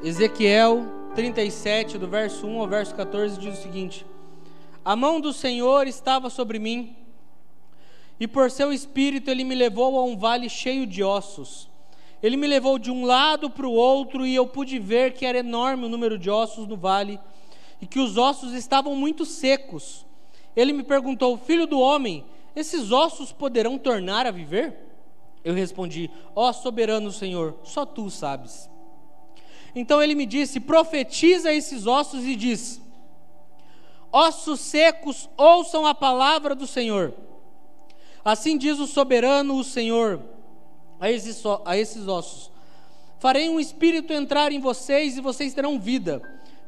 Ezequiel 37, do verso 1 ao verso 14, diz o seguinte: A mão do Senhor estava sobre mim, e por seu espírito ele me levou a um vale cheio de ossos. Ele me levou de um lado para o outro, e eu pude ver que era enorme o número de ossos no vale, e que os ossos estavam muito secos. Ele me perguntou: Filho do homem, esses ossos poderão tornar a viver? Eu respondi: Ó oh, soberano Senhor, só tu sabes. Então ele me disse: profetiza esses ossos e diz: Ossos secos, ouçam a palavra do Senhor. Assim diz o soberano, o Senhor, a esses, a esses ossos: Farei um espírito entrar em vocês e vocês terão vida.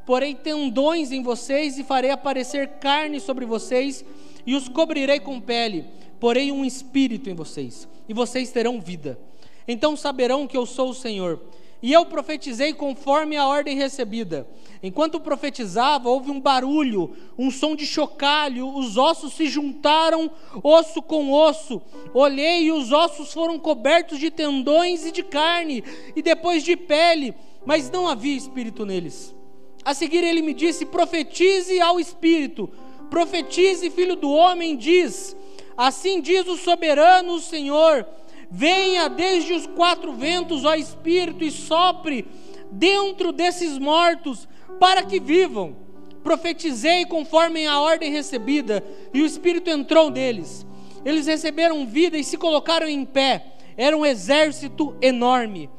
Porei tendões em vocês e farei aparecer carne sobre vocês e os cobrirei com pele. Porei um espírito em vocês e vocês terão vida. Então saberão que eu sou o Senhor e eu profetizei conforme a ordem recebida. Enquanto profetizava, houve um barulho, um som de chocalho, os ossos se juntaram, osso com osso. Olhei e os ossos foram cobertos de tendões e de carne, e depois de pele, mas não havia espírito neles. A seguir ele me disse: profetize ao espírito, profetize, filho do homem, diz: Assim diz o soberano o Senhor Venha desde os quatro ventos, ó Espírito, e sopre dentro desses mortos, para que vivam. Profetizei conforme a ordem recebida, e o Espírito entrou neles. Eles receberam vida e se colocaram em pé. Era um exército enorme.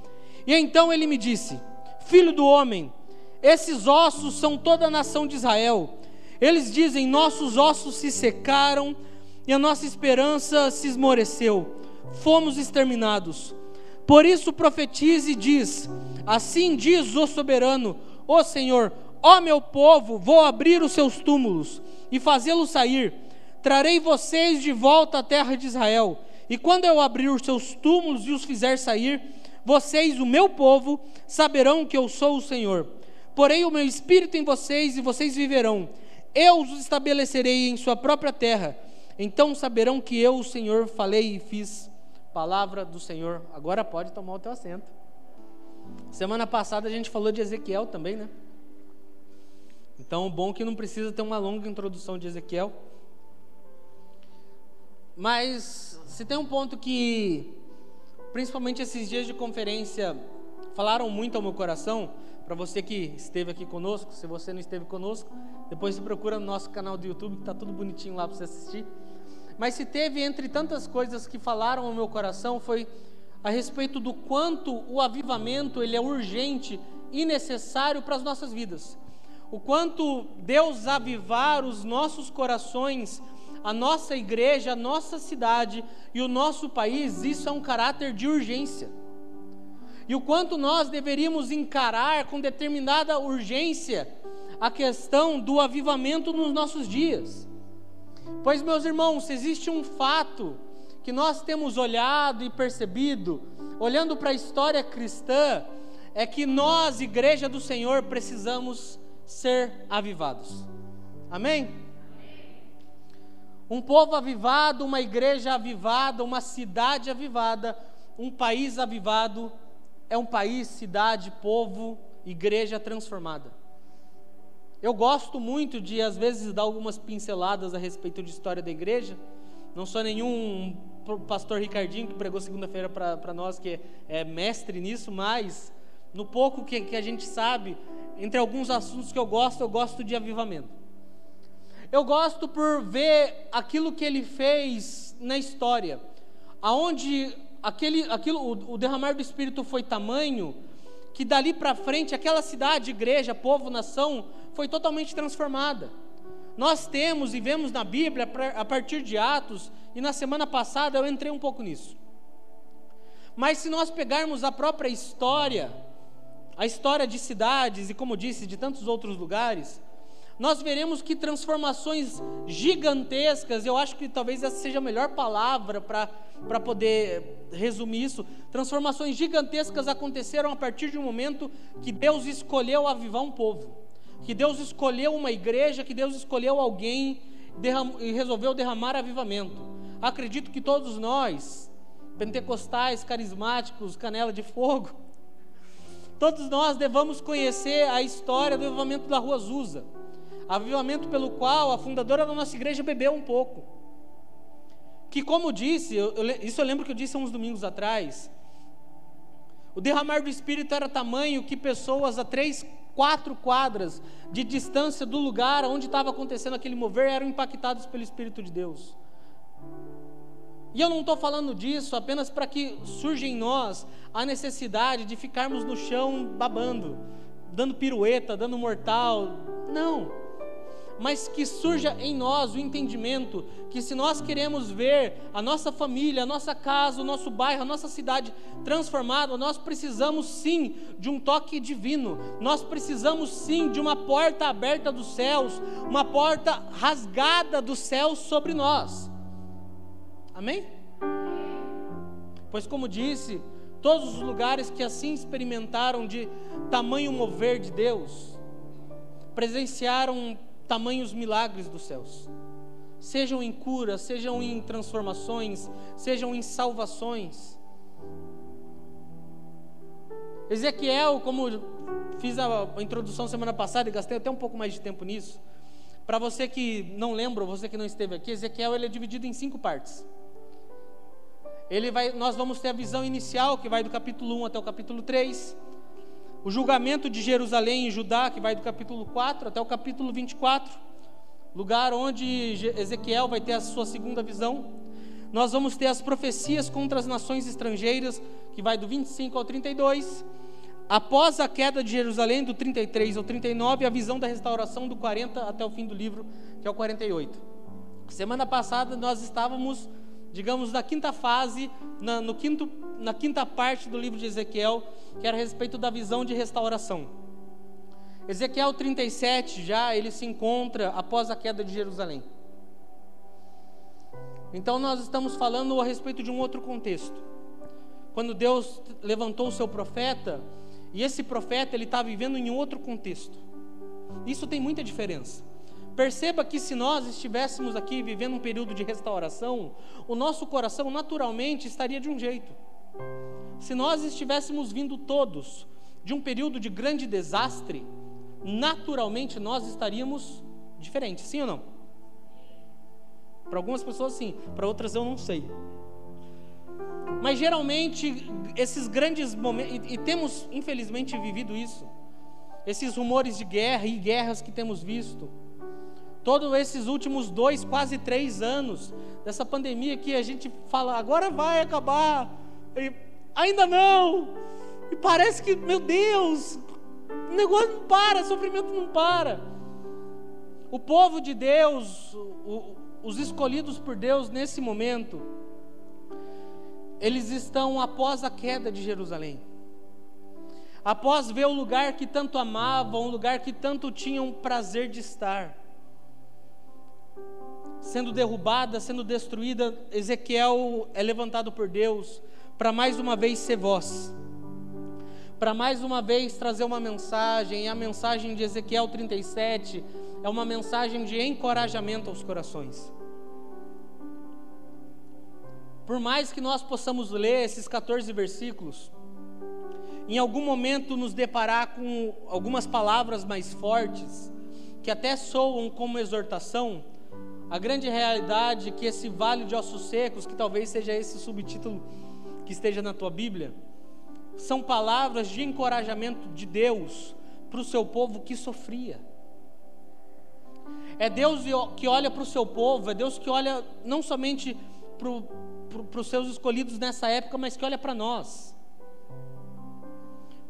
E então ele me disse: Filho do homem, esses ossos são toda a nação de Israel. Eles dizem: Nossos ossos se secaram e a nossa esperança se esmoreceu fomos exterminados. Por isso profetize e diz: Assim diz o soberano, o Senhor, ó meu povo, vou abrir os seus túmulos e fazê-los sair. Trarei vocês de volta à terra de Israel. E quando eu abrir os seus túmulos e os fizer sair, vocês, o meu povo, saberão que eu sou o Senhor. Porei o meu espírito em vocês e vocês viverão. Eu os estabelecerei em sua própria terra. Então saberão que eu, o Senhor, falei e fiz. Palavra do Senhor. Agora pode tomar o teu assento. Semana passada a gente falou de Ezequiel também, né? Então, bom que não precisa ter uma longa introdução de Ezequiel. Mas se tem um ponto que, principalmente esses dias de conferência, falaram muito ao meu coração, para você que esteve aqui conosco, se você não esteve conosco, depois se procura no nosso canal do YouTube, que está tudo bonitinho lá para você assistir. Mas se teve entre tantas coisas que falaram ao meu coração foi a respeito do quanto o avivamento ele é urgente e necessário para as nossas vidas. O quanto Deus avivar os nossos corações, a nossa igreja, a nossa cidade e o nosso país, isso é um caráter de urgência. E o quanto nós deveríamos encarar com determinada urgência a questão do avivamento nos nossos dias. Pois, meus irmãos, existe um fato que nós temos olhado e percebido, olhando para a história cristã, é que nós, igreja do Senhor, precisamos ser avivados. Amém? Um povo avivado, uma igreja avivada, uma cidade avivada, um país avivado, é um país, cidade, povo, igreja transformada. Eu gosto muito de, às vezes, dar algumas pinceladas a respeito de história da igreja. Não sou nenhum pastor Ricardinho que pregou segunda-feira para nós, que é, mestre nisso, mas no pouco que, que a gente sabe, entre alguns assuntos que eu gosto, eu gosto de avivamento. Eu gosto por ver aquilo que ele fez na história, aonde aquele, aquilo, o, o derramar do Espírito foi tamanho que dali para frente aquela cidade, igreja, povo, nação foi totalmente transformada. Nós temos e vemos na Bíblia, a partir de Atos, e na semana passada eu entrei um pouco nisso. Mas se nós pegarmos a própria história, a história de cidades e, como disse, de tantos outros lugares, nós veremos que transformações gigantescas, eu acho que talvez essa seja a melhor palavra para poder resumir isso, transformações gigantescas aconteceram a partir de um momento que Deus escolheu avivar um povo que Deus escolheu uma igreja, que Deus escolheu alguém e resolveu derramar avivamento. Acredito que todos nós, pentecostais, carismáticos, canela de fogo, todos nós devamos conhecer a história do avivamento da Rua Azusa. Avivamento pelo qual a fundadora da nossa igreja bebeu um pouco. Que, como disse, eu, eu, isso eu lembro que eu disse há uns domingos atrás, o derramar do Espírito era tamanho que pessoas a três, quatro quadras de distância do lugar onde estava acontecendo aquele mover eram impactados pelo Espírito de Deus. E eu não estou falando disso apenas para que surja em nós a necessidade de ficarmos no chão babando, dando pirueta, dando mortal. Não mas que surja em nós o entendimento que se nós queremos ver a nossa família, a nossa casa, o nosso bairro, a nossa cidade transformada, nós precisamos sim de um toque divino. Nós precisamos sim de uma porta aberta dos céus, uma porta rasgada dos céus sobre nós. Amém? Pois como disse, todos os lugares que assim experimentaram de tamanho mover de Deus, presenciaram tamanhos milagres dos céus. Sejam em curas, sejam em transformações, sejam em salvações. Ezequiel, como fiz a introdução semana passada e gastei até um pouco mais de tempo nisso. Para você que não lembra, você que não esteve aqui, Ezequiel ele é dividido em cinco partes. Ele vai, nós vamos ter a visão inicial, que vai do capítulo 1 até o capítulo 3 o julgamento de Jerusalém e Judá, que vai do capítulo 4 até o capítulo 24, lugar onde Ezequiel vai ter a sua segunda visão. Nós vamos ter as profecias contra as nações estrangeiras, que vai do 25 ao 32. Após a queda de Jerusalém, do 33 ao 39, a visão da restauração do 40 até o fim do livro, que é o 48. Semana passada nós estávamos, digamos, na quinta fase, na, no quinto, na quinta parte do livro de Ezequiel, que era a respeito da visão de restauração. Ezequiel 37 já ele se encontra após a queda de Jerusalém. Então nós estamos falando a respeito de um outro contexto. Quando Deus levantou o seu profeta, e esse profeta ele está vivendo em outro contexto. Isso tem muita diferença. Perceba que se nós estivéssemos aqui vivendo um período de restauração, o nosso coração naturalmente estaria de um jeito. Se nós estivéssemos vindo todos de um período de grande desastre, naturalmente nós estaríamos diferentes, sim ou não? Para algumas pessoas sim, para outras eu não sei. Mas geralmente esses grandes momentos, e, e temos infelizmente vivido isso, esses rumores de guerra e guerras que temos visto, todos esses últimos dois, quase três anos dessa pandemia que a gente fala, agora vai acabar, e ainda não. E parece que, meu Deus, o negócio não para, o sofrimento não para. O povo de Deus, o, os escolhidos por Deus nesse momento, eles estão após a queda de Jerusalém. Após ver o lugar que tanto amavam, o lugar que tanto tinham prazer de estar, sendo derrubada, sendo destruída, Ezequiel é levantado por Deus para mais uma vez ser voz, para mais uma vez trazer uma mensagem, e a mensagem de Ezequiel 37 é uma mensagem de encorajamento aos corações. Por mais que nós possamos ler esses 14 versículos, em algum momento nos deparar com algumas palavras mais fortes, que até soam como exortação, a grande realidade é que esse vale de ossos secos, que talvez seja esse subtítulo que esteja na tua Bíblia, são palavras de encorajamento de Deus para o seu povo que sofria. É Deus que olha para o seu povo, é Deus que olha não somente para os seus escolhidos nessa época, mas que olha para nós.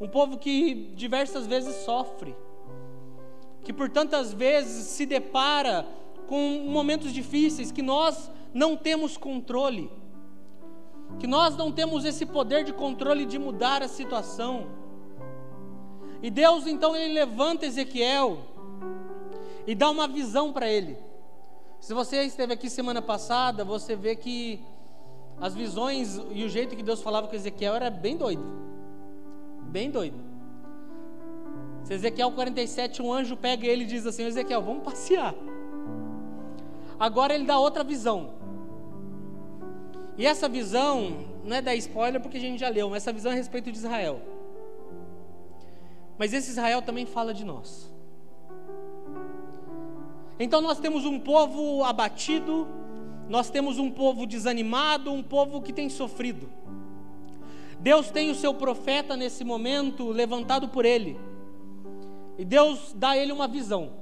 Um povo que diversas vezes sofre, que por tantas vezes se depara com momentos difíceis que nós não temos controle que nós não temos esse poder de controle de mudar a situação. E Deus então ele levanta Ezequiel e dá uma visão para ele. Se você esteve aqui semana passada, você vê que as visões e o jeito que Deus falava com Ezequiel era bem doido. Bem doido. Se Ezequiel 47, um anjo pega ele e diz assim: Ezequiel, vamos passear. Agora ele dá outra visão. E essa visão, não é da spoiler porque a gente já leu, mas essa visão é a respeito de Israel. Mas esse Israel também fala de nós. Então nós temos um povo abatido, nós temos um povo desanimado, um povo que tem sofrido. Deus tem o seu profeta nesse momento levantado por ele. E Deus dá a ele uma visão.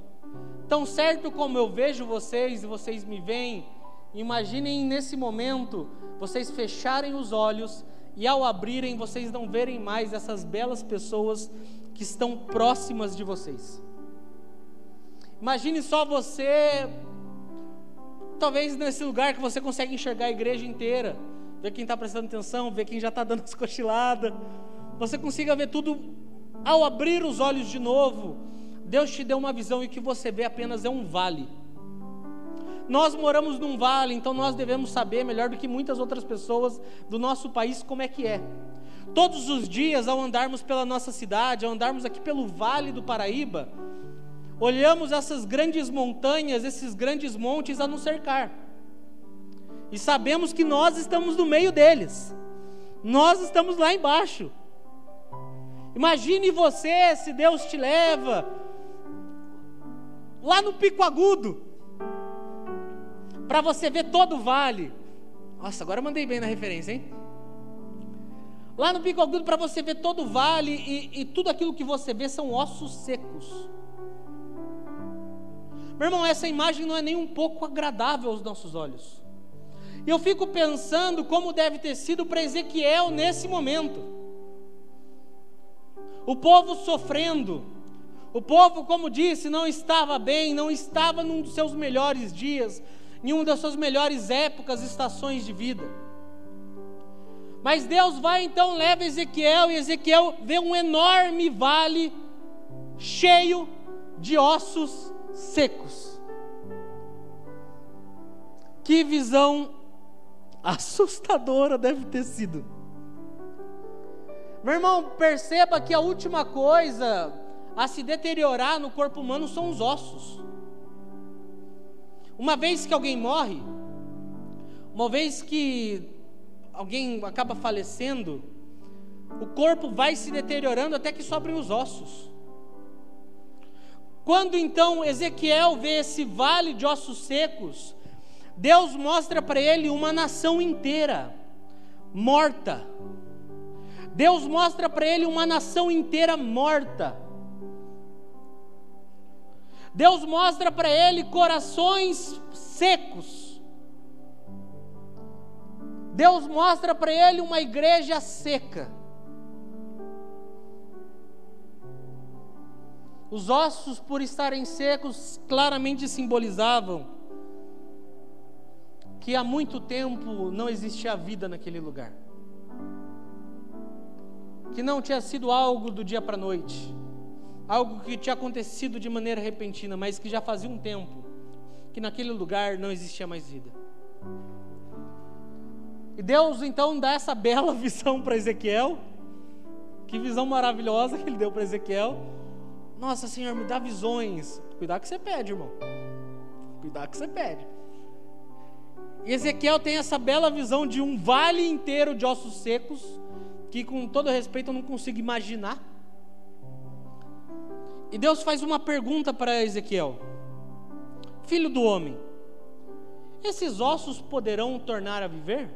Tão certo como eu vejo vocês e vocês me veem, imaginem nesse momento vocês fecharem os olhos e ao abrirem vocês não verem mais essas belas pessoas que estão próximas de vocês. Imagine só você, talvez nesse lugar que você consegue enxergar a igreja inteira, ver quem está prestando atenção, ver quem já está dando as cochiladas. Você consiga ver tudo ao abrir os olhos de novo. Deus te deu uma visão e o que você vê apenas é um vale. Nós moramos num vale, então nós devemos saber melhor do que muitas outras pessoas do nosso país como é que é. Todos os dias, ao andarmos pela nossa cidade, ao andarmos aqui pelo Vale do Paraíba, olhamos essas grandes montanhas, esses grandes montes a nos cercar. E sabemos que nós estamos no meio deles. Nós estamos lá embaixo. Imagine você se Deus te leva lá no Pico Agudo para você ver todo o vale. Nossa, agora mandei bem na referência, hein? Lá no Pico Agudo para você ver todo o vale e, e tudo aquilo que você vê são ossos secos. Meu irmão, essa imagem não é nem um pouco agradável aos nossos olhos. E eu fico pensando como deve ter sido para Ezequiel nesse momento. O povo sofrendo, o povo, como disse, não estava bem, não estava num dos seus melhores dias, em uma das suas melhores épocas, estações de vida. Mas Deus vai então, leva Ezequiel, e Ezequiel vê um enorme vale cheio de ossos secos. Que visão assustadora deve ter sido. Meu irmão, perceba que a última coisa a se deteriorar no corpo humano são os ossos. Uma vez que alguém morre, uma vez que alguém acaba falecendo, o corpo vai se deteriorando até que sobrem os ossos. Quando então Ezequiel vê esse vale de ossos secos, Deus mostra para ele uma nação inteira morta. Deus mostra para ele uma nação inteira morta. Deus mostra para ele corações secos. Deus mostra para ele uma igreja seca. Os ossos, por estarem secos, claramente simbolizavam que há muito tempo não existia vida naquele lugar. Que não tinha sido algo do dia para a noite, algo que tinha acontecido de maneira repentina, mas que já fazia um tempo que naquele lugar não existia mais vida. E Deus então dá essa bela visão para Ezequiel. Que visão maravilhosa que ele deu para Ezequiel nossa, Senhor, me dá visões. Cuidado que você pede, irmão. Cuidado que você pede. E Ezequiel tem essa bela visão de um vale inteiro de ossos secos, que com todo respeito eu não consigo imaginar. E Deus faz uma pergunta para Ezequiel: Filho do homem, esses ossos poderão tornar a viver?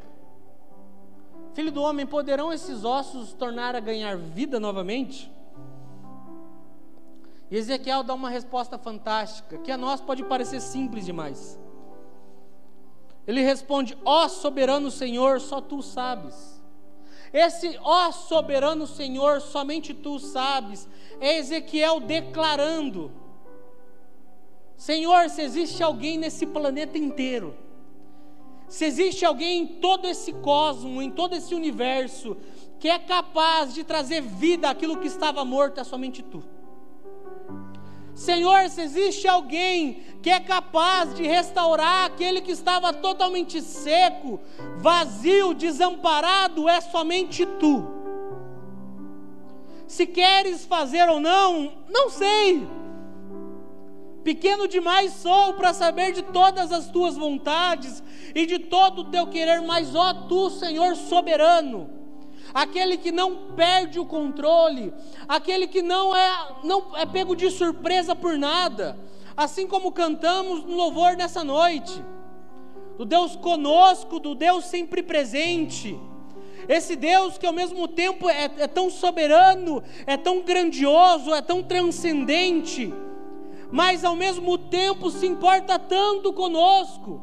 Filho do homem, poderão esses ossos tornar a ganhar vida novamente? E Ezequiel dá uma resposta fantástica, que a nós pode parecer simples demais. Ele responde: Ó oh, soberano Senhor, só tu sabes. Esse ó soberano Senhor, somente tu sabes, é Ezequiel declarando: Senhor, se existe alguém nesse planeta inteiro, se existe alguém em todo esse cosmo, em todo esse universo, que é capaz de trazer vida àquilo que estava morto, é somente tu. Senhor, se existe alguém que é capaz de restaurar aquele que estava totalmente seco, vazio, desamparado, é somente tu. Se queres fazer ou não, não sei. Pequeno demais sou para saber de todas as tuas vontades e de todo o teu querer, mas ó tu, Senhor soberano, aquele que não perde o controle, aquele que não é, não é pego de surpresa por nada, assim como cantamos no louvor nessa noite, do Deus conosco, do Deus sempre presente. Esse Deus que ao mesmo tempo é, é tão soberano, é tão grandioso, é tão transcendente, mas ao mesmo tempo se importa tanto conosco,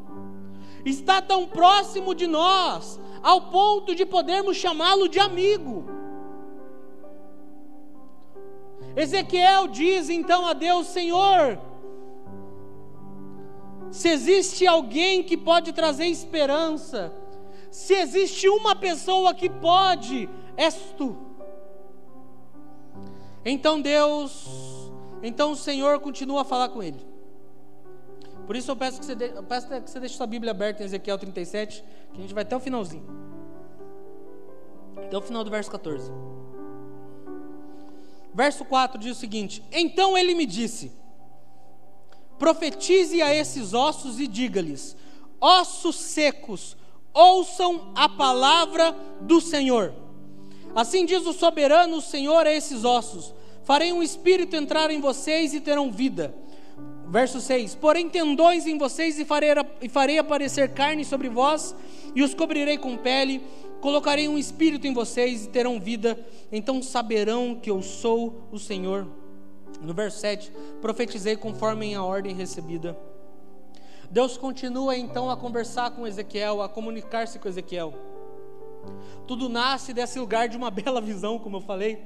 está tão próximo de nós, ao ponto de podermos chamá-lo de amigo. Ezequiel diz então a Deus: Senhor, se existe alguém que pode trazer esperança, se existe uma pessoa que pode, és tu. Então Deus, então o Senhor continua a falar com ele. Por isso eu peço que você, de, eu peço que você deixe sua Bíblia aberta em Ezequiel 37, que a gente vai até o finalzinho. Até o final do verso 14. Verso 4 diz o seguinte: Então ele me disse: Profetize a esses ossos e diga-lhes: Ossos secos, ouçam a palavra do Senhor. Assim diz o soberano Senhor a esses ossos: Farei um espírito entrar em vocês e terão vida. Verso 6: Porém, tendões em vocês e farei, e farei aparecer carne sobre vós, e os cobrirei com pele. Colocarei um espírito em vocês e terão vida. Então saberão que eu sou o Senhor. No verso 7: Profetizei conforme a ordem recebida. Deus continua então a conversar com Ezequiel, a comunicar-se com Ezequiel. Tudo nasce desse lugar de uma bela visão, como eu falei,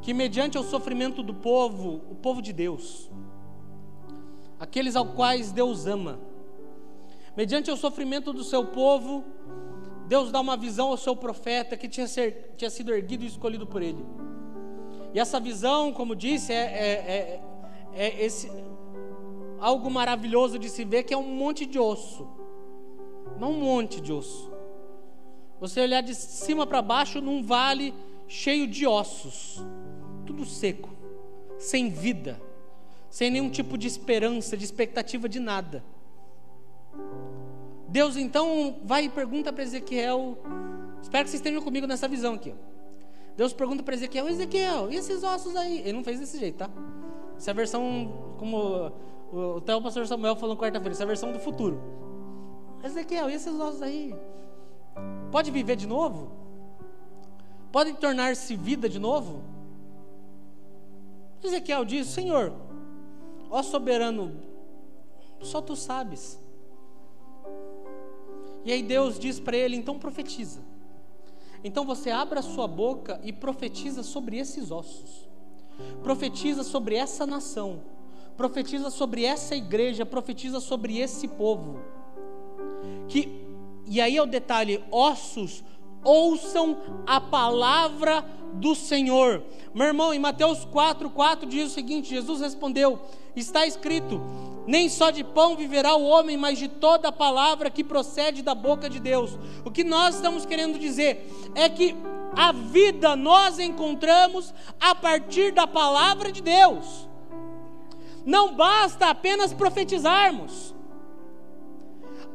que mediante o sofrimento do povo, o povo de Deus, aqueles ao quais Deus ama, mediante o sofrimento do seu povo, Deus dá uma visão ao seu profeta que tinha, ser, tinha sido erguido e escolhido por ele. E essa visão, como disse, é, é, é, é esse, algo maravilhoso de se ver que é um monte de osso. Não um monte de osso. Você olhar de cima para baixo num vale cheio de ossos, tudo seco, sem vida, sem nenhum tipo de esperança, de expectativa de nada. Deus então vai e pergunta para Ezequiel, espero que vocês estejam comigo nessa visão aqui. Deus pergunta para Ezequiel, Ezequiel, e esses ossos aí? Ele não fez desse jeito, tá? Essa é a versão como até o pastor Samuel falou quarta-feira, essa é a versão do futuro. Ezequiel, e esses ossos aí? Pode viver de novo? Pode tornar-se vida de novo? Ezequiel diz: Senhor, ó soberano, só tu sabes. E aí Deus diz para ele: então profetiza. Então você abre a sua boca e profetiza sobre esses ossos. Profetiza sobre essa nação profetiza sobre essa igreja, profetiza sobre esse povo. Que e aí é o detalhe, ossos ouçam a palavra do Senhor. Meu irmão, em Mateus 4, 4 diz o seguinte: Jesus respondeu: Está escrito, nem só de pão viverá o homem, mas de toda a palavra que procede da boca de Deus. O que nós estamos querendo dizer é que a vida nós encontramos a partir da palavra de Deus. Não basta apenas profetizarmos.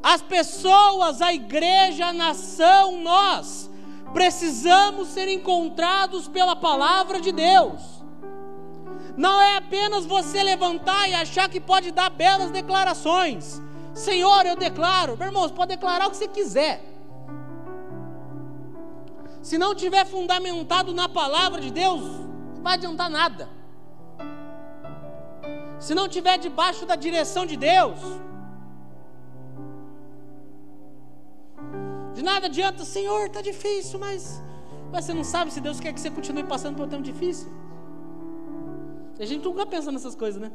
As pessoas, a igreja, a nação, nós precisamos ser encontrados pela palavra de Deus. Não é apenas você levantar e achar que pode dar belas declarações. Senhor, eu declaro. Meu irmão, você pode declarar o que você quiser. Se não tiver fundamentado na palavra de Deus, não vai adiantar nada se não estiver debaixo da direção de Deus, de nada adianta, Senhor, está difícil, mas, mas você não sabe se Deus quer que você continue passando por um tempo difícil. A gente nunca pensa nessas coisas, né?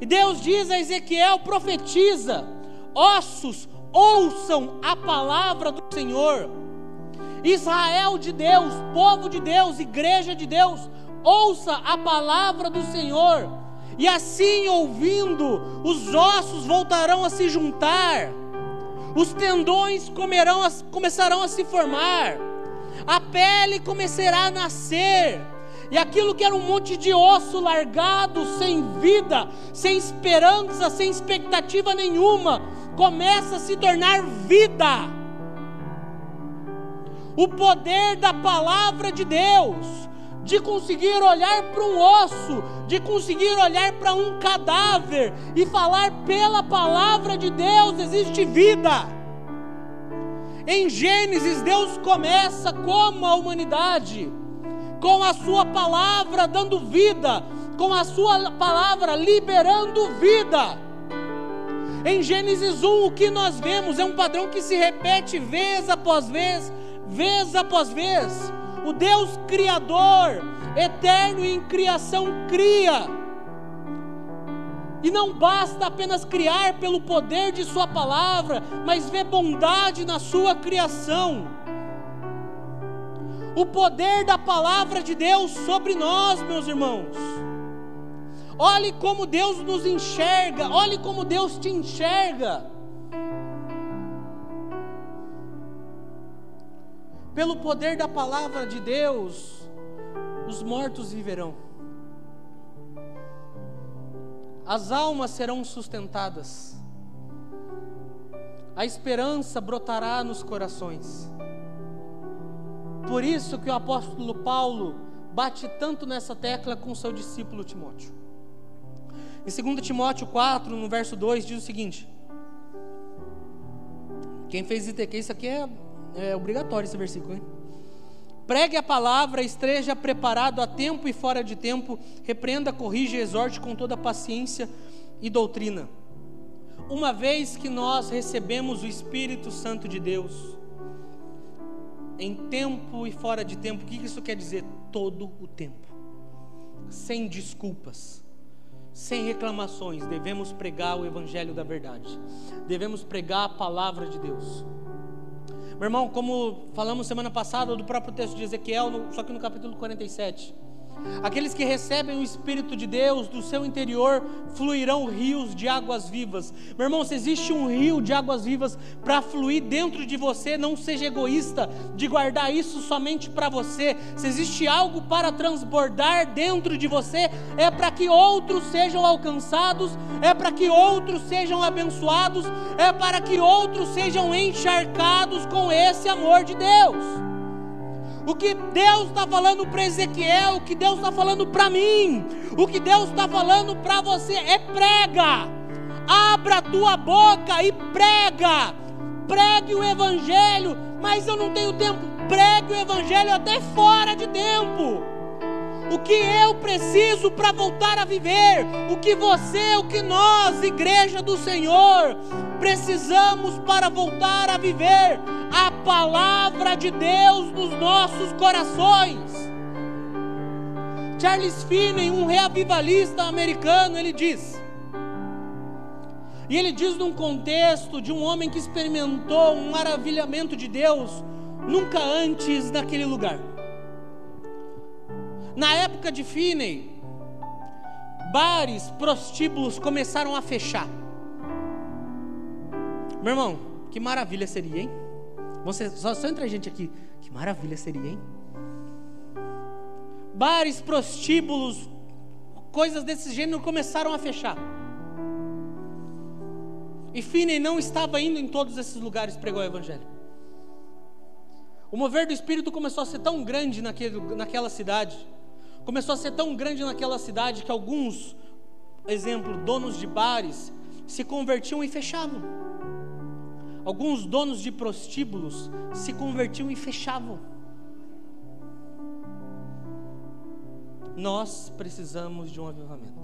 E Deus diz a Ezequiel: profetiza, ossos, ouçam a palavra do Senhor. Israel de Deus, povo de Deus, igreja de Deus, ouça a palavra do Senhor, e assim ouvindo, os ossos voltarão a se juntar, os tendões comerão começarão a se formar, a pele começará a nascer, e aquilo que era um monte de osso largado, sem vida, sem esperança, sem expectativa nenhuma, começa a se tornar vida. o poder da palavra de Deus, de conseguir olhar para um osso, de conseguir olhar para um cadáver e falar pela palavra de Deus existe vida. Em Gênesis, Deus começa como a humanidade, com a Sua palavra dando vida, com a Sua palavra liberando vida. Em Gênesis 1, o que nós vemos é um padrão que se repete vez após vez, vez após vez. O Deus Criador, eterno em criação, cria. E não basta apenas criar pelo poder de Sua palavra, mas ver bondade na Sua criação. O poder da palavra de Deus sobre nós, meus irmãos. Olhe como Deus nos enxerga, olhe como Deus te enxerga. Pelo poder da palavra de Deus, os mortos viverão. As almas serão sustentadas. A esperança brotará nos corações. Por isso que o apóstolo Paulo bate tanto nessa tecla com seu discípulo Timóteo. Em 2 Timóteo 4, no verso 2, diz o seguinte: Quem fez ITQ, isso aqui é, é obrigatório esse versículo, hein? Pregue a palavra, esteja preparado a tempo e fora de tempo, repreenda, corrija e exorte com toda paciência e doutrina. Uma vez que nós recebemos o Espírito Santo de Deus, em tempo e fora de tempo, o que isso quer dizer? Todo o tempo, sem desculpas sem reclamações, devemos pregar o Evangelho da verdade, devemos pregar a palavra de Deus. Meu irmão, como falamos semana passada do próprio texto de Ezequiel, só que no capítulo 47. Aqueles que recebem o Espírito de Deus, do seu interior fluirão rios de águas vivas. Meu irmão, se existe um rio de águas vivas para fluir dentro de você, não seja egoísta de guardar isso somente para você. Se existe algo para transbordar dentro de você, é para que outros sejam alcançados, é para que outros sejam abençoados, é para que outros sejam encharcados com esse amor de Deus. O que Deus está falando para Ezequiel, o que Deus está falando para mim, o que Deus está falando para você é prega. Abra a tua boca e prega. Pregue o Evangelho, mas eu não tenho tempo. Pregue o Evangelho até fora de tempo. O que eu preciso para voltar a viver, o que você, o que nós, igreja do Senhor, precisamos para voltar a viver a palavra de Deus nos nossos corações. Charles Finney, um reavivalista americano, ele diz, e ele diz num contexto de um homem que experimentou um maravilhamento de Deus nunca antes naquele lugar. Na época de Finney, bares, prostíbulos começaram a fechar. Meu irmão, que maravilha seria, hein? Você, só, só a gente aqui. Que maravilha seria, hein? Bares, prostíbulos, coisas desse gênero começaram a fechar. E Finney não estava indo em todos esses lugares pregar o Evangelho. O mover do Espírito começou a ser tão grande naquele, naquela cidade, começou a ser tão grande naquela cidade que alguns, exemplo, donos de bares, se convertiam e fechavam. Alguns donos de prostíbulos se convertiam e fechavam. Nós precisamos de um avivamento.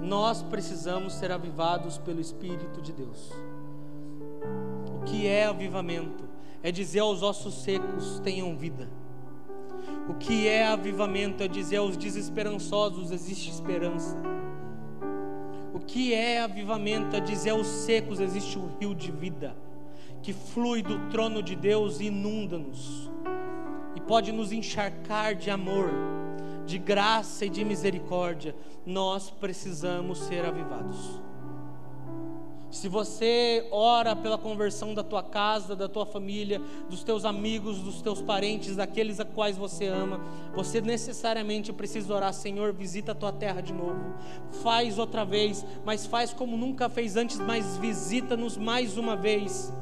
Nós precisamos ser avivados pelo Espírito de Deus. O que é avivamento? É dizer aos ossos secos: tenham vida. O que é avivamento? É dizer aos desesperançosos: existe esperança. O que é avivamento? É dizer aos secos: existe um rio de vida que flui do trono de Deus e inunda-nos, e pode nos encharcar de amor, de graça e de misericórdia. Nós precisamos ser avivados. Se você ora pela conversão da tua casa, da tua família, dos teus amigos, dos teus parentes, daqueles a quais você ama, você necessariamente precisa orar: Senhor, visita a tua terra de novo. Faz outra vez, mas faz como nunca fez antes, mas visita-nos mais uma vez.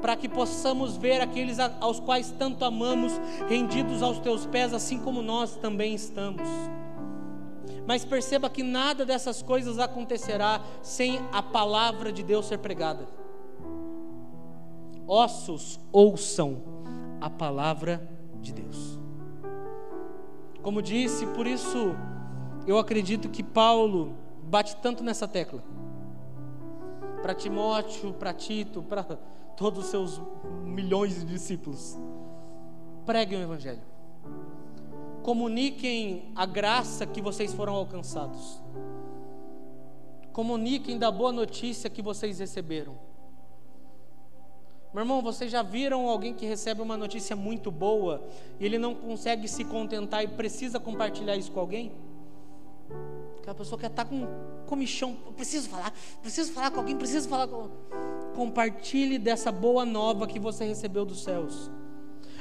para que possamos ver aqueles aos quais tanto amamos rendidos aos teus pés, assim como nós também estamos. Mas perceba que nada dessas coisas acontecerá sem a palavra de Deus ser pregada. Ossos ouçam a palavra de Deus. Como disse, por isso eu acredito que Paulo bate tanto nessa tecla. Para Timóteo, para Tito, para todos os seus milhões de discípulos. Preguem o Evangelho. Comuniquem a graça que vocês foram alcançados. Comuniquem da boa notícia que vocês receberam. Meu irmão, vocês já viram alguém que recebe uma notícia muito boa e ele não consegue se contentar e precisa compartilhar isso com alguém? Aquela pessoa que está com comichão, preciso falar, preciso falar com alguém, preciso falar com compartilhe dessa boa nova que você recebeu dos céus.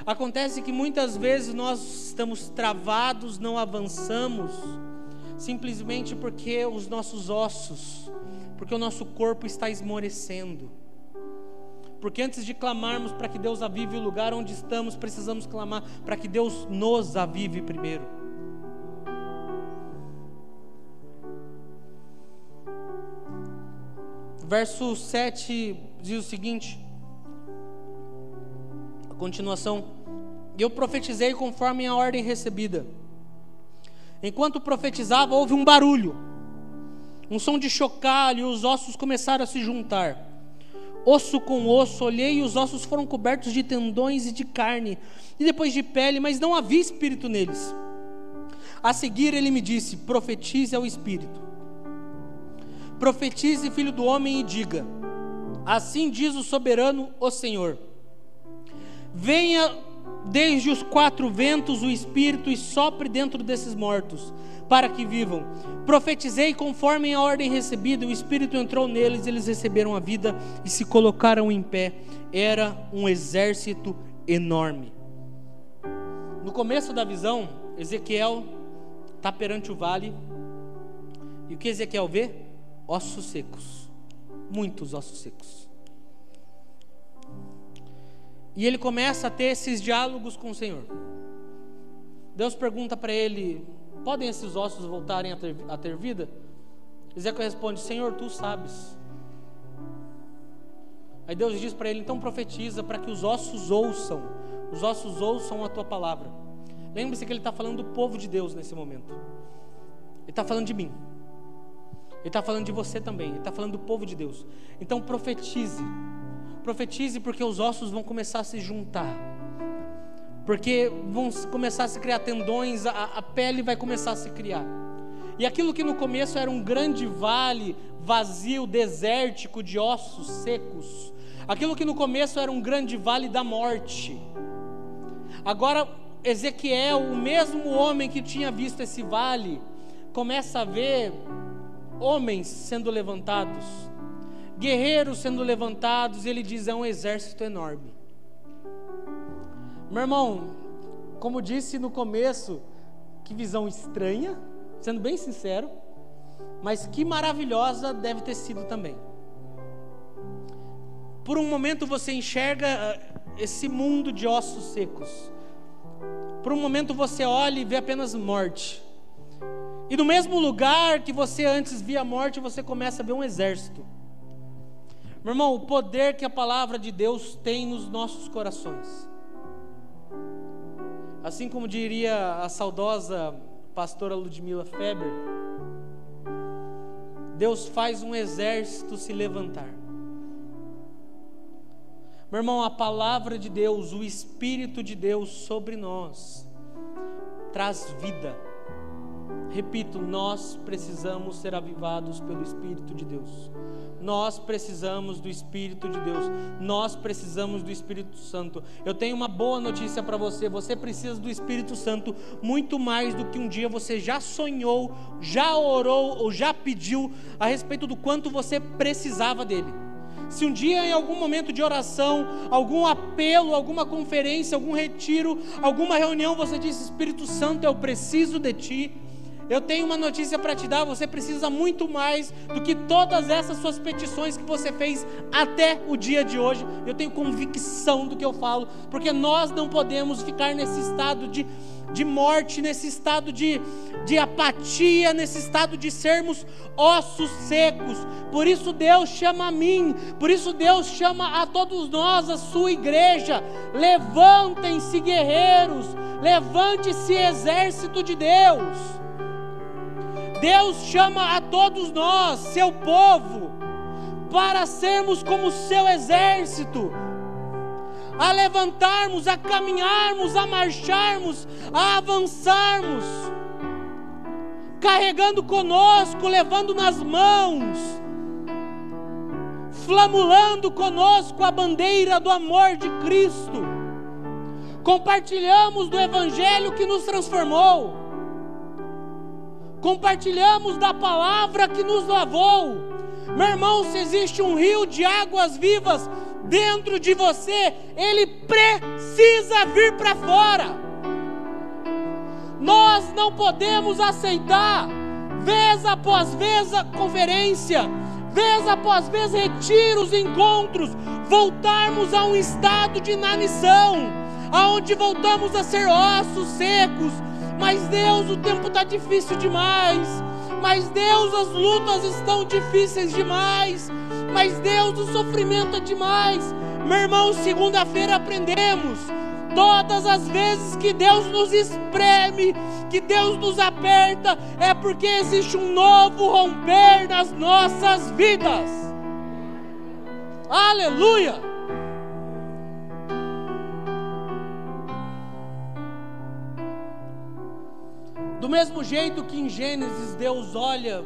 Acontece que muitas vezes nós estamos travados, não avançamos, simplesmente porque os nossos ossos, porque o nosso corpo está esmorecendo. Porque antes de clamarmos para que Deus avive o lugar onde estamos, precisamos clamar para que Deus nos avive primeiro. Verso 7 diz o seguinte: a continuação. Eu profetizei conforme a ordem recebida. Enquanto profetizava, houve um barulho, um som de chocalho, e os ossos começaram a se juntar. Osso com osso, olhei e os ossos foram cobertos de tendões e de carne, e depois de pele, mas não havia espírito neles. A seguir ele me disse: profetize ao espírito Profetize, filho do homem, e diga: Assim diz o soberano, o Senhor: Venha desde os quatro ventos o Espírito e sopre dentro desses mortos, para que vivam. Profetizei conforme a ordem recebida, o Espírito entrou neles, eles receberam a vida e se colocaram em pé. Era um exército enorme. No começo da visão, Ezequiel está perante o vale, e o que Ezequiel vê? ossos secos, muitos ossos secos. E ele começa a ter esses diálogos com o Senhor. Deus pergunta para ele: podem esses ossos voltarem a ter, a ter vida? Ezequiel responde: Senhor, tu sabes. Aí Deus diz para ele: então profetiza para que os ossos ouçam, os ossos ouçam a tua palavra. Lembre-se que ele está falando do povo de Deus nesse momento. Ele está falando de mim. Ele está falando de você também. Ele está falando do povo de Deus. Então profetize. Profetize porque os ossos vão começar a se juntar. Porque vão começar a se criar tendões, a, a pele vai começar a se criar. E aquilo que no começo era um grande vale vazio, desértico de ossos secos, aquilo que no começo era um grande vale da morte. Agora Ezequiel, o mesmo homem que tinha visto esse vale, começa a ver homens sendo levantados, guerreiros sendo levantados, ele diz: é um exército enorme. Meu irmão, como disse no começo, que visão estranha, sendo bem sincero, mas que maravilhosa deve ter sido também. Por um momento você enxerga ah, esse mundo de ossos secos. Por um momento você olha e vê apenas morte. E no mesmo lugar que você antes via morte, você começa a ver um exército. Meu irmão, o poder que a palavra de Deus tem nos nossos corações. Assim como diria a saudosa pastora Ludmila Feber, Deus faz um exército se levantar. Meu irmão, a palavra de Deus, o Espírito de Deus sobre nós, traz vida Repito, nós precisamos ser avivados pelo Espírito de Deus. Nós precisamos do Espírito de Deus. Nós precisamos do Espírito Santo. Eu tenho uma boa notícia para você. Você precisa do Espírito Santo muito mais do que um dia você já sonhou, já orou ou já pediu a respeito do quanto você precisava dele. Se um dia, em algum momento de oração, algum apelo, alguma conferência, algum retiro, alguma reunião, você disse: Espírito Santo, eu preciso de ti Eu tenho uma notícia para te dar: você precisa muito mais do que todas essas suas petições que você fez até o dia de hoje. Eu tenho convicção do que eu falo, porque nós não podemos ficar nesse estado de, de morte, nesse estado de, de apatia, nesse estado de sermos ossos secos. Por isso Deus chama a mim, por isso Deus chama a todos nós, a sua igreja. Levantem-se, guerreiros, levante-se, exército de Deus. Deus chama a todos nós, seu povo, para sermos como seu exército, a levantarmos, a caminharmos, a marcharmos, a avançarmos, carregando conosco, levando nas mãos, flamulando conosco a bandeira do amor de Cristo. Compartilhamos do Evangelho que nos transformou compartilhamos da palavra que nos lavou. Meu irmão, se existe um rio de águas vivas dentro de você, ele precisa vir para fora. Nós não podemos aceitar, vez após vez, a conferência, vez após vez, retiros, encontros, voltarmos a um estado de inanição, aonde voltamos a ser ossos secos, mas Deus, o tempo está difícil demais. Mas Deus, as lutas estão difíceis demais. Mas Deus, o sofrimento é demais. Meu irmão, segunda-feira aprendemos. Todas as vezes que Deus nos espreme, que Deus nos aperta, é porque existe um novo romper nas nossas vidas. Aleluia! Do mesmo jeito que em Gênesis Deus olha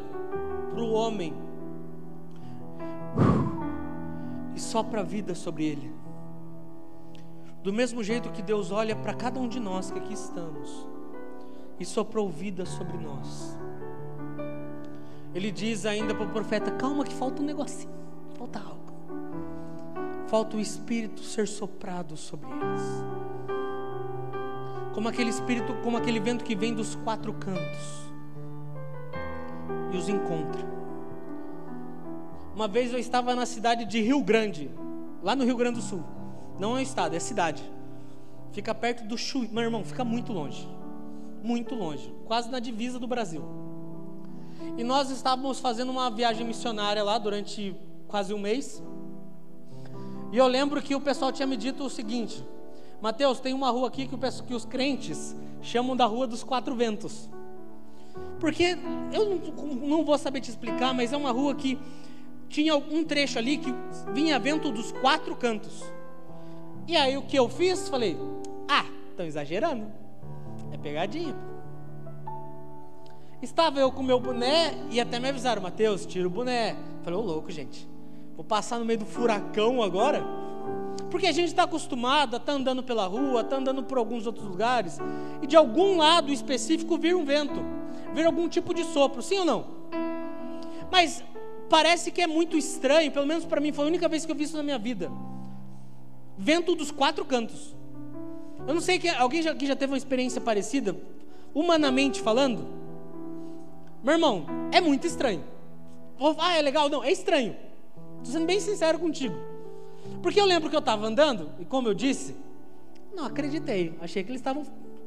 para o homem e sopra a vida sobre ele. Do mesmo jeito que Deus olha para cada um de nós que aqui estamos e soprou vida sobre nós. Ele diz ainda para o profeta: calma, que falta um negocinho, falta algo. Falta o Espírito ser soprado sobre eles como aquele espírito, como aquele vento que vem dos quatro cantos e os encontra. Uma vez eu estava na cidade de Rio Grande, lá no Rio Grande do Sul. Não é um estado, é cidade. Fica perto do Chuí. Meu irmão, fica muito longe. Muito longe. Quase na divisa do Brasil. E nós estávamos fazendo uma viagem missionária lá durante quase um mês. E eu lembro que o pessoal tinha me dito o seguinte: Mateus, tem uma rua aqui que, o, que os crentes chamam da Rua dos Quatro Ventos. Porque eu não, não vou saber te explicar, mas é uma rua que tinha um trecho ali que vinha vento dos quatro cantos. E aí o que eu fiz? Falei, ah, estão exagerando. É pegadinha. Estava eu com meu boné e até me avisaram, Mateus, tira o boné. Falei, ô louco, gente. Vou passar no meio do furacão agora. Porque a gente está acostumado a estar tá andando pela rua, estar tá andando por alguns outros lugares, e de algum lado específico vir um vento, vir algum tipo de sopro, sim ou não? Mas parece que é muito estranho, pelo menos para mim foi a única vez que eu vi isso na minha vida. Vento dos quatro cantos. Eu não sei que alguém que já teve uma experiência parecida, humanamente falando. Meu irmão, é muito estranho. Ah, é legal? Não, é estranho. Estou sendo bem sincero contigo. Porque eu lembro que eu estava andando, e como eu disse, não acreditei. Achei que eles estavam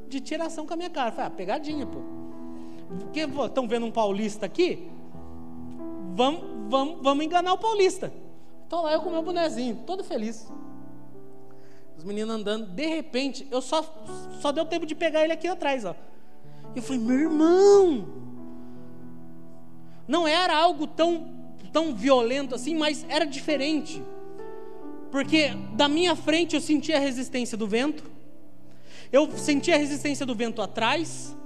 de tiração com a minha cara. Falei, ah, pegadinha, pô. Porque estão vendo um paulista aqui? Vamos, vamos, vamos enganar o paulista. Estou lá eu com meu bonezinho, todo feliz. Os meninos andando, de repente, eu só, só deu tempo de pegar ele aqui atrás, ó. Eu falei, meu irmão, não era algo tão, tão violento assim, mas era diferente porque da minha frente eu sentia a resistência do vento, eu sentia a resistência do vento atrás,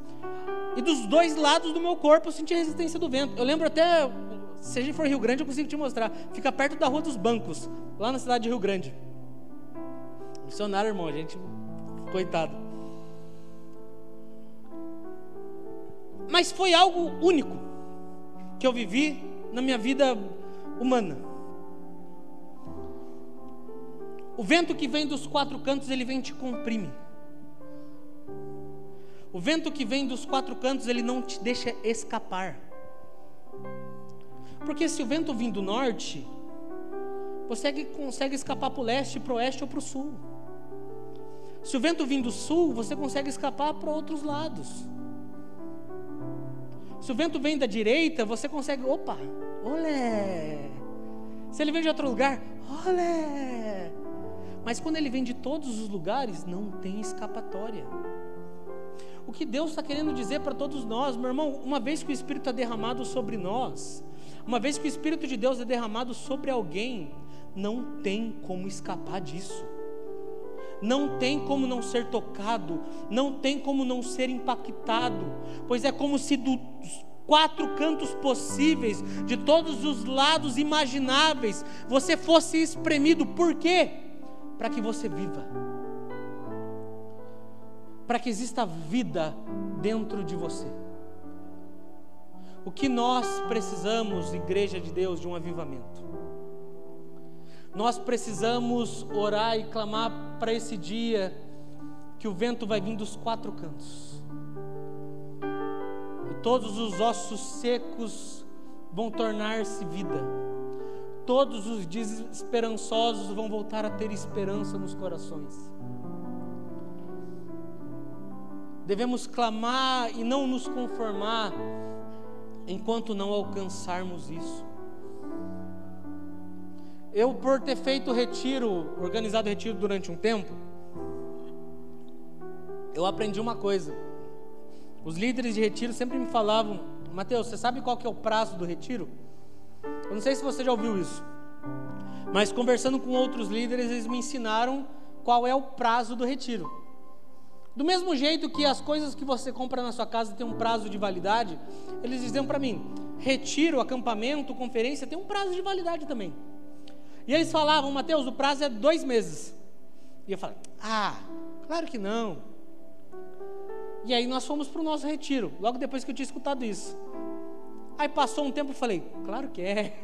e dos dois lados do meu corpo eu sentia a resistência do vento. Eu lembro até, se a gente for Rio Grande, eu consigo te mostrar. Fica perto da Rua dos Bancos, lá na cidade de Rio Grande. Missionário, irmão, gente, coitado. Mas foi algo único que eu vivi na minha vida humana. O vento que vem dos quatro cantos, ele vem te comprime. O vento que vem dos quatro cantos, ele não te deixa escapar. Porque se o vento vir do norte, você consegue escapar para o leste, para o oeste ou para o sul. Se o vento vir do sul, você consegue escapar para outros lados. Se o vento vem da direita, você consegue, opa, olé. Se ele vem de outro lugar, olé. Mas quando ele vem de todos os lugares, não tem escapatória. O que Deus está querendo dizer para todos nós, meu irmão, uma vez que o Espírito é derramado sobre nós, uma vez que o Espírito de Deus é derramado sobre alguém, não tem como escapar disso. Não tem como não ser tocado, não tem como não ser impactado, pois é como se dos quatro cantos possíveis, de todos os lados imagináveis, você fosse espremido. Por quê? Para que você viva. Para que exista vida dentro de você. O que nós precisamos, igreja de Deus, de um avivamento. Nós precisamos orar e clamar para esse dia que o vento vai vir dos quatro cantos. E todos os ossos secos vão tornar-se vida. Todos os desesperançosos vão voltar a ter esperança nos corações. Devemos clamar e não nos conformar enquanto não alcançarmos isso. Eu, por ter feito retiro, organizado retiro durante um tempo, eu aprendi uma coisa. Os líderes de retiro sempre me falavam: Mateus, você sabe qual que é o prazo do retiro? Eu não sei se você já ouviu isso, mas conversando com outros líderes, eles me ensinaram qual é o prazo do retiro. Do mesmo jeito que as coisas que você compra na sua casa têm um prazo de validade, eles diziam para mim: retiro, acampamento, conferência tem um prazo de validade também. E eles falavam, Mateus, o prazo é dois meses. E eu falei: ah, claro que não. E aí nós fomos para o nosso retiro, logo depois que eu tinha escutado isso. Aí passou um tempo e falei: claro que é.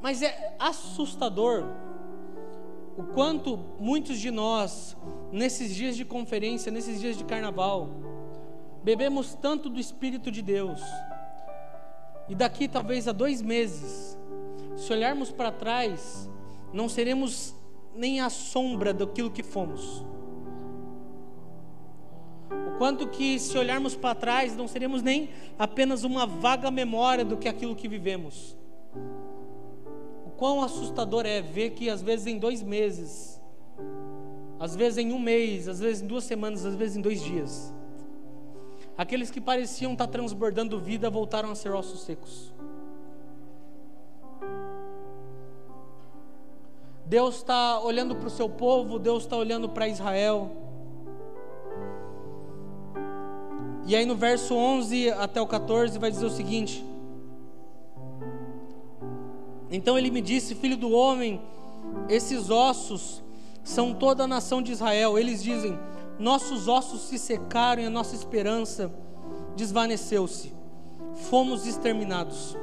Mas é assustador o quanto muitos de nós, nesses dias de conferência, nesses dias de carnaval, bebemos tanto do Espírito de Deus, e daqui talvez a dois meses, se olharmos para trás, não seremos nem a sombra daquilo que fomos. O quanto que se olharmos para trás, não seremos nem apenas uma vaga memória do que aquilo que vivemos quão assustador é ver que às vezes em dois meses, às vezes em um mês, às vezes em duas semanas, às vezes em dois dias, aqueles que pareciam estar transbordando vida voltaram a ser ossos secos. Deus está olhando para o seu povo, Deus está olhando para Israel. E aí no verso 11 até o 14 vai dizer o seguinte: então ele me disse: Filho do homem, esses ossos são toda a nação de Israel. Eles dizem: Nossos ossos se secaram e a nossa esperança desvaneceu-se. Fomos exterminados.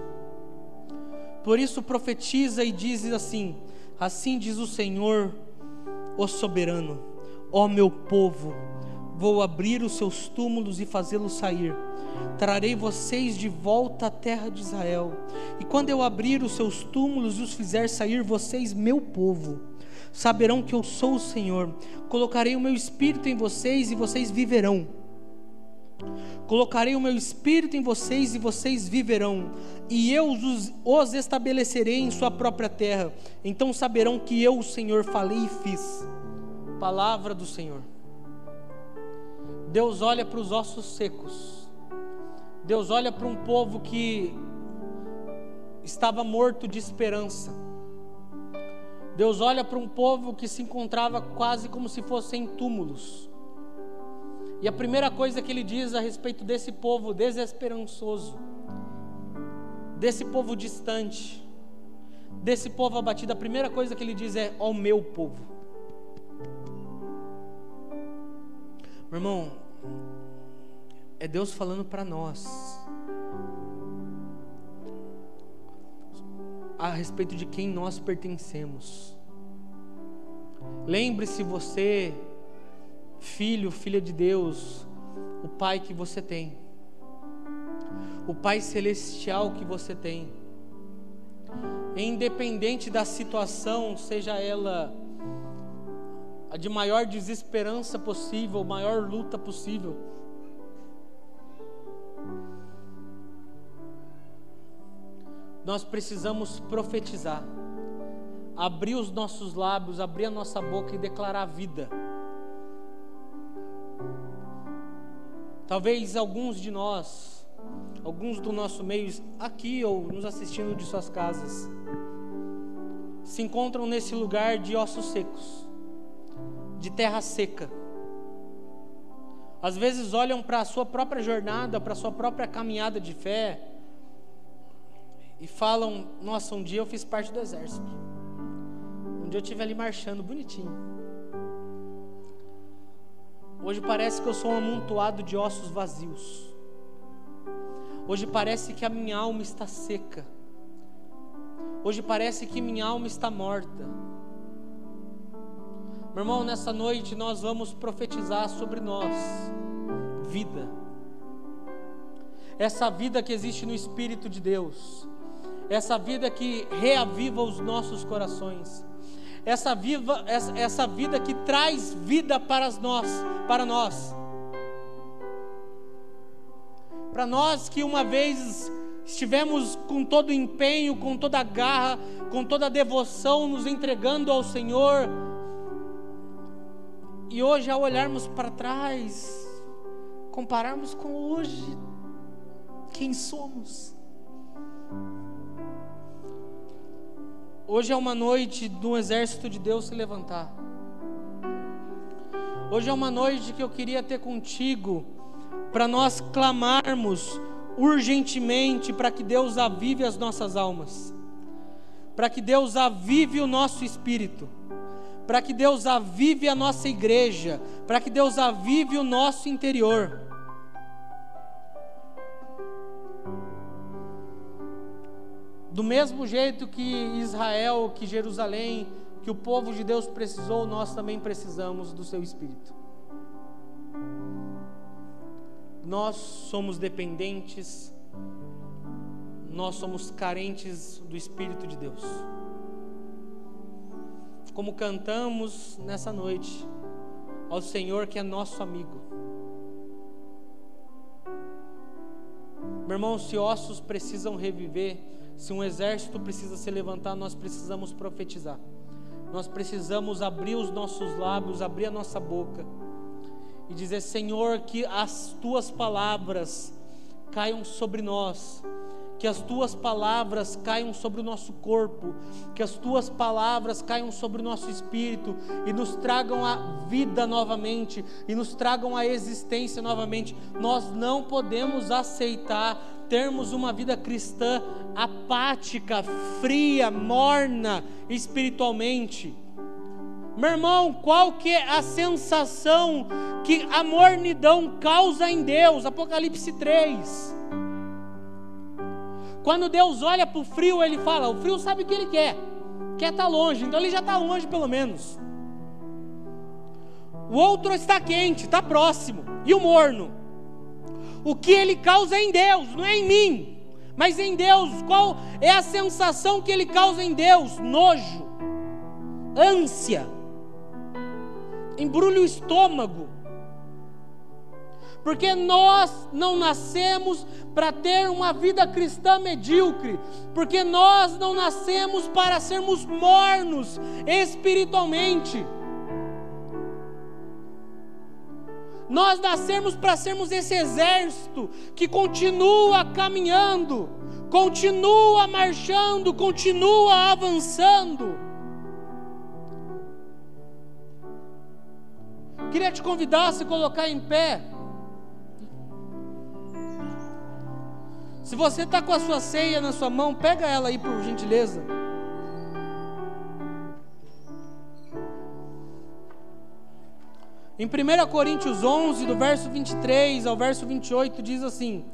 Por isso profetiza e diz assim: Assim diz o Senhor, o soberano: Ó meu povo, vou abrir os seus túmulos e fazê-los sair trarei vocês de volta à terra de Israel. E quando eu abrir os seus túmulos e os fizer sair, vocês, meu povo, saberão que eu sou o Senhor. Colocarei o meu espírito em vocês e vocês viverão. Colocarei o meu espírito em vocês e vocês viverão, e eu os, os estabelecerei em sua própria terra. Então saberão que eu, o Senhor, falei e fiz. Palavra do Senhor. Deus olha para os ossos secos Deus olha para um povo que estava morto de esperança. Deus olha para um povo que se encontrava quase como se fossem túmulos. E a primeira coisa que ele diz a respeito desse povo desesperançoso, desse povo distante, desse povo abatido, a primeira coisa que ele diz é: Ó meu povo. Meu irmão, é Deus falando para nós a respeito de quem nós pertencemos. Lembre-se você filho, filha de Deus, o Pai que você tem, o Pai celestial que você tem, independente da situação, seja ela a de maior desesperança possível, maior luta possível, nós precisamos profetizar, abrir os nossos lábios, abrir a nossa boca e declarar a vida. Talvez alguns de nós, alguns do nosso meio, aqui ou nos assistindo de suas casas, se encontram nesse lugar de ossos secos, de terra seca. Às vezes olham para a sua própria jornada, para a sua própria caminhada de fé e falam: Nossa, um dia eu fiz parte do exército. Um dia eu estive ali marchando bonitinho. Hoje parece que eu sou um amontoado de ossos vazios. Hoje parece que a minha alma está seca. Hoje parece que minha alma está morta. Meu irmão, nessa noite nós vamos profetizar sobre nós vida. Essa vida que existe no Espírito de Deus. Essa vida que reaviva os nossos corações essa, viva, essa, essa vida que traz vida para nós, para nós. Para nós que uma vez estivemos com todo empenho, com toda garra, com toda devoção, nos entregando ao Senhor, e hoje, ao olharmos para trás, compararmos com hoje, quem somos? Hoje é uma noite do exército de Deus se levantar. Hoje é uma noite que eu queria ter contigo para nós clamarmos urgentemente para que Deus avive as nossas almas, para que Deus avive o nosso espírito, para que Deus avive a nossa igreja, para que Deus avive o nosso interior. Do mesmo jeito que Israel, que Jerusalém, que o povo de Deus precisou, nós também precisamos do seu Espírito. Nós somos dependentes, nós somos carentes do Espírito de Deus. Como cantamos nessa noite, ao Senhor que é nosso amigo. Meu irmão, se ossos precisam reviver, se um exército precisa se levantar, nós precisamos profetizar. Nós precisamos abrir os nossos lábios, abrir a nossa boca e dizer: Senhor, que as tuas palavras caiam sobre nós que as tuas palavras caiam sobre o nosso corpo, que as tuas palavras caiam sobre o nosso espírito e nos tragam a vida novamente e nos tragam a existência novamente. Nós não podemos aceitar termos uma vida cristã apática, fria, morna espiritualmente. Meu irmão, qual que é a sensação que a mornidão causa em Deus? Apocalipse 3. Quando Deus olha para o frio, ele fala: o frio sabe o que ele quer, quer estar tá longe, então ele já está longe pelo menos. O outro está quente, está próximo. E o morno? O que ele causa é em Deus, não é em mim, mas em Deus. Qual é a sensação que ele causa em Deus? Nojo, ânsia, embrulha o estômago porque nós não nascemos para ter uma vida cristã medíocre, porque nós não nascemos para sermos mornos espiritualmente. Nós nascemos para sermos esse exército que continua caminhando, continua marchando, continua avançando. Queria te convidar a se colocar em pé. Se você está com a sua ceia na sua mão, pega ela aí por gentileza. Em 1 Coríntios 11, do verso 23 ao verso 28, diz assim: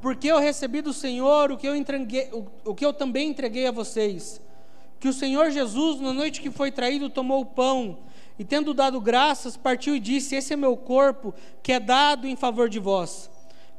Porque eu recebi do Senhor o que eu, entreguei, o, o que eu também entreguei a vocês, que o Senhor Jesus, na noite que foi traído, tomou o pão E tendo dado graças, partiu e disse: Esse é meu corpo, que é dado em favor de vós.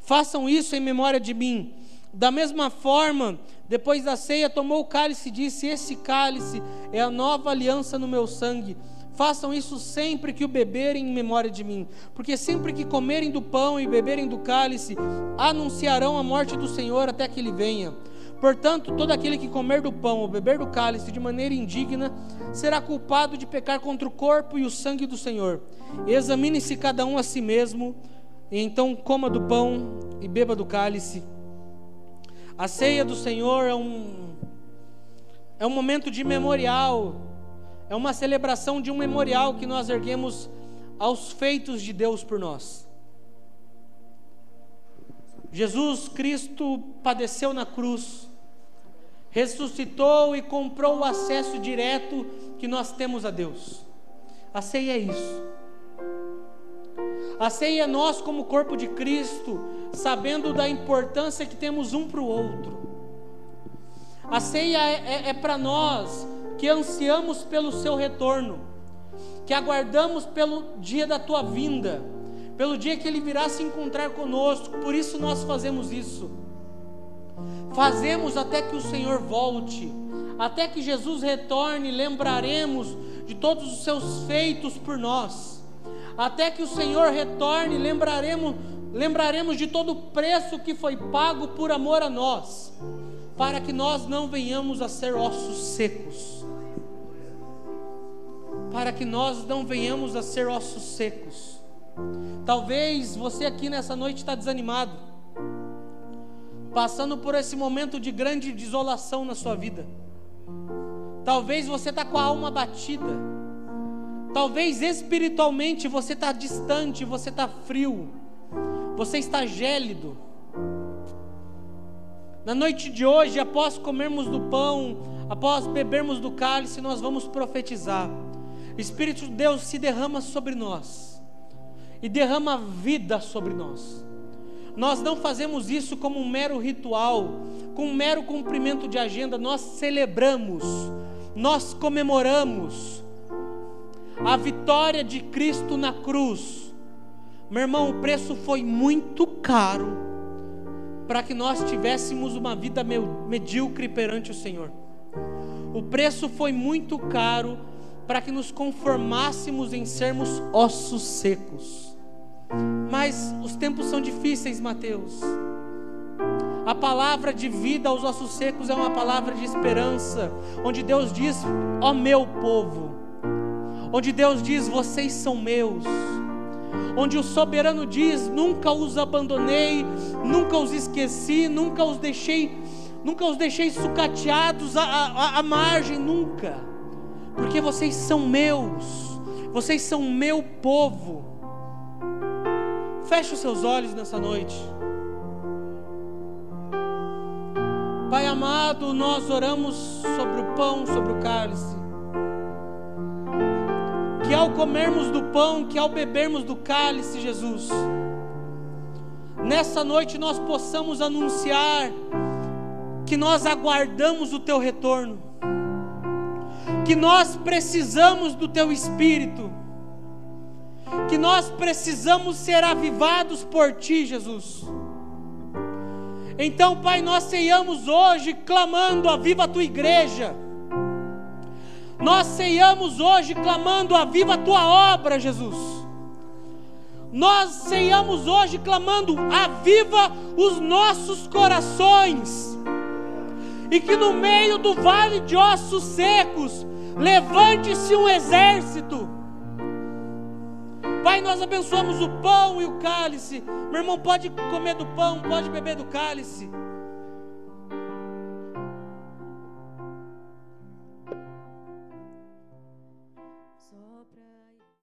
Façam isso em memória de mim. Da mesma forma, depois da ceia, tomou o cálice e disse: Esse cálice é a nova aliança no meu sangue. Façam isso sempre que o beberem em memória de mim, porque sempre que comerem do pão e beberem do cálice, anunciarão a morte do Senhor até que ele venha. Portanto, todo aquele que comer do pão ou beber do cálice de maneira indigna será culpado de pecar contra o corpo e o sangue do Senhor. Examine-se cada um a si mesmo, e então coma do pão e beba do cálice. A ceia do Senhor é um, é um momento de memorial, é uma celebração de um memorial que nós erguemos aos feitos de Deus por nós. Jesus Cristo padeceu na cruz, ressuscitou e comprou o acesso direto que nós temos a Deus. A ceia é isso. A ceia é nós, como corpo de Cristo, sabendo da importância que temos um para o outro. A ceia é, é, é para nós que ansiamos pelo seu retorno, que aguardamos pelo dia da tua vinda pelo dia que Ele virá se encontrar conosco. Por isso nós fazemos isso. Fazemos até que o Senhor volte, até que Jesus retorne, lembraremos de todos os seus feitos por nós. Até que o Senhor retorne, lembraremos, lembraremos de todo o preço que foi pago por amor a nós, para que nós não venhamos a ser ossos secos. Para que nós não venhamos a ser ossos secos Talvez você aqui nessa noite está desanimado, passando por esse momento de grande desolação na sua vida. Talvez você está com a alma batida. Talvez espiritualmente você está distante, você está frio, você está gélido. Na noite de hoje, após comermos do pão, após bebermos do cálice, nós vamos profetizar. O Espírito de Deus se derrama sobre nós e derrama vida sobre nós. Nós não fazemos isso como um mero ritual, com um mero cumprimento de agenda, nós celebramos, nós comemoramos a vitória de Cristo na cruz. Meu irmão, o preço foi muito caro para que nós tivéssemos uma vida medíocre perante o Senhor. O preço foi muito caro para que nos conformássemos em sermos ossos secos. Mas os tempos são difíceis, Mateus. A palavra de vida aos ossos secos é uma palavra de esperança, onde Deus diz: Ó meu povo, onde Deus diz: Vocês são meus, onde o soberano diz: Nunca os abandonei, nunca os esqueci, nunca os deixei, nunca os deixei sucateados à, à, à margem, nunca, porque vocês são meus, vocês são meu povo. Feche os seus olhos nessa noite. Pai amado, nós oramos sobre o pão, sobre o cálice. Que ao comermos do pão, que ao bebermos do cálice, Jesus, nessa noite nós possamos anunciar que nós aguardamos o teu retorno, que nós precisamos do teu espírito que nós precisamos ser avivados por Ti, Jesus. Então, Pai, nós ceiamos hoje clamando: Aviva a Tua igreja. Nós ceiamos hoje clamando: Aviva a Tua obra, Jesus. Nós ceiamos hoje clamando: Aviva os nossos corações. E que no meio do vale de ossos secos, levante-se um exército Pai, nós abençoamos o pão e o cálice. Meu irmão, pode comer do pão, pode beber do cálice.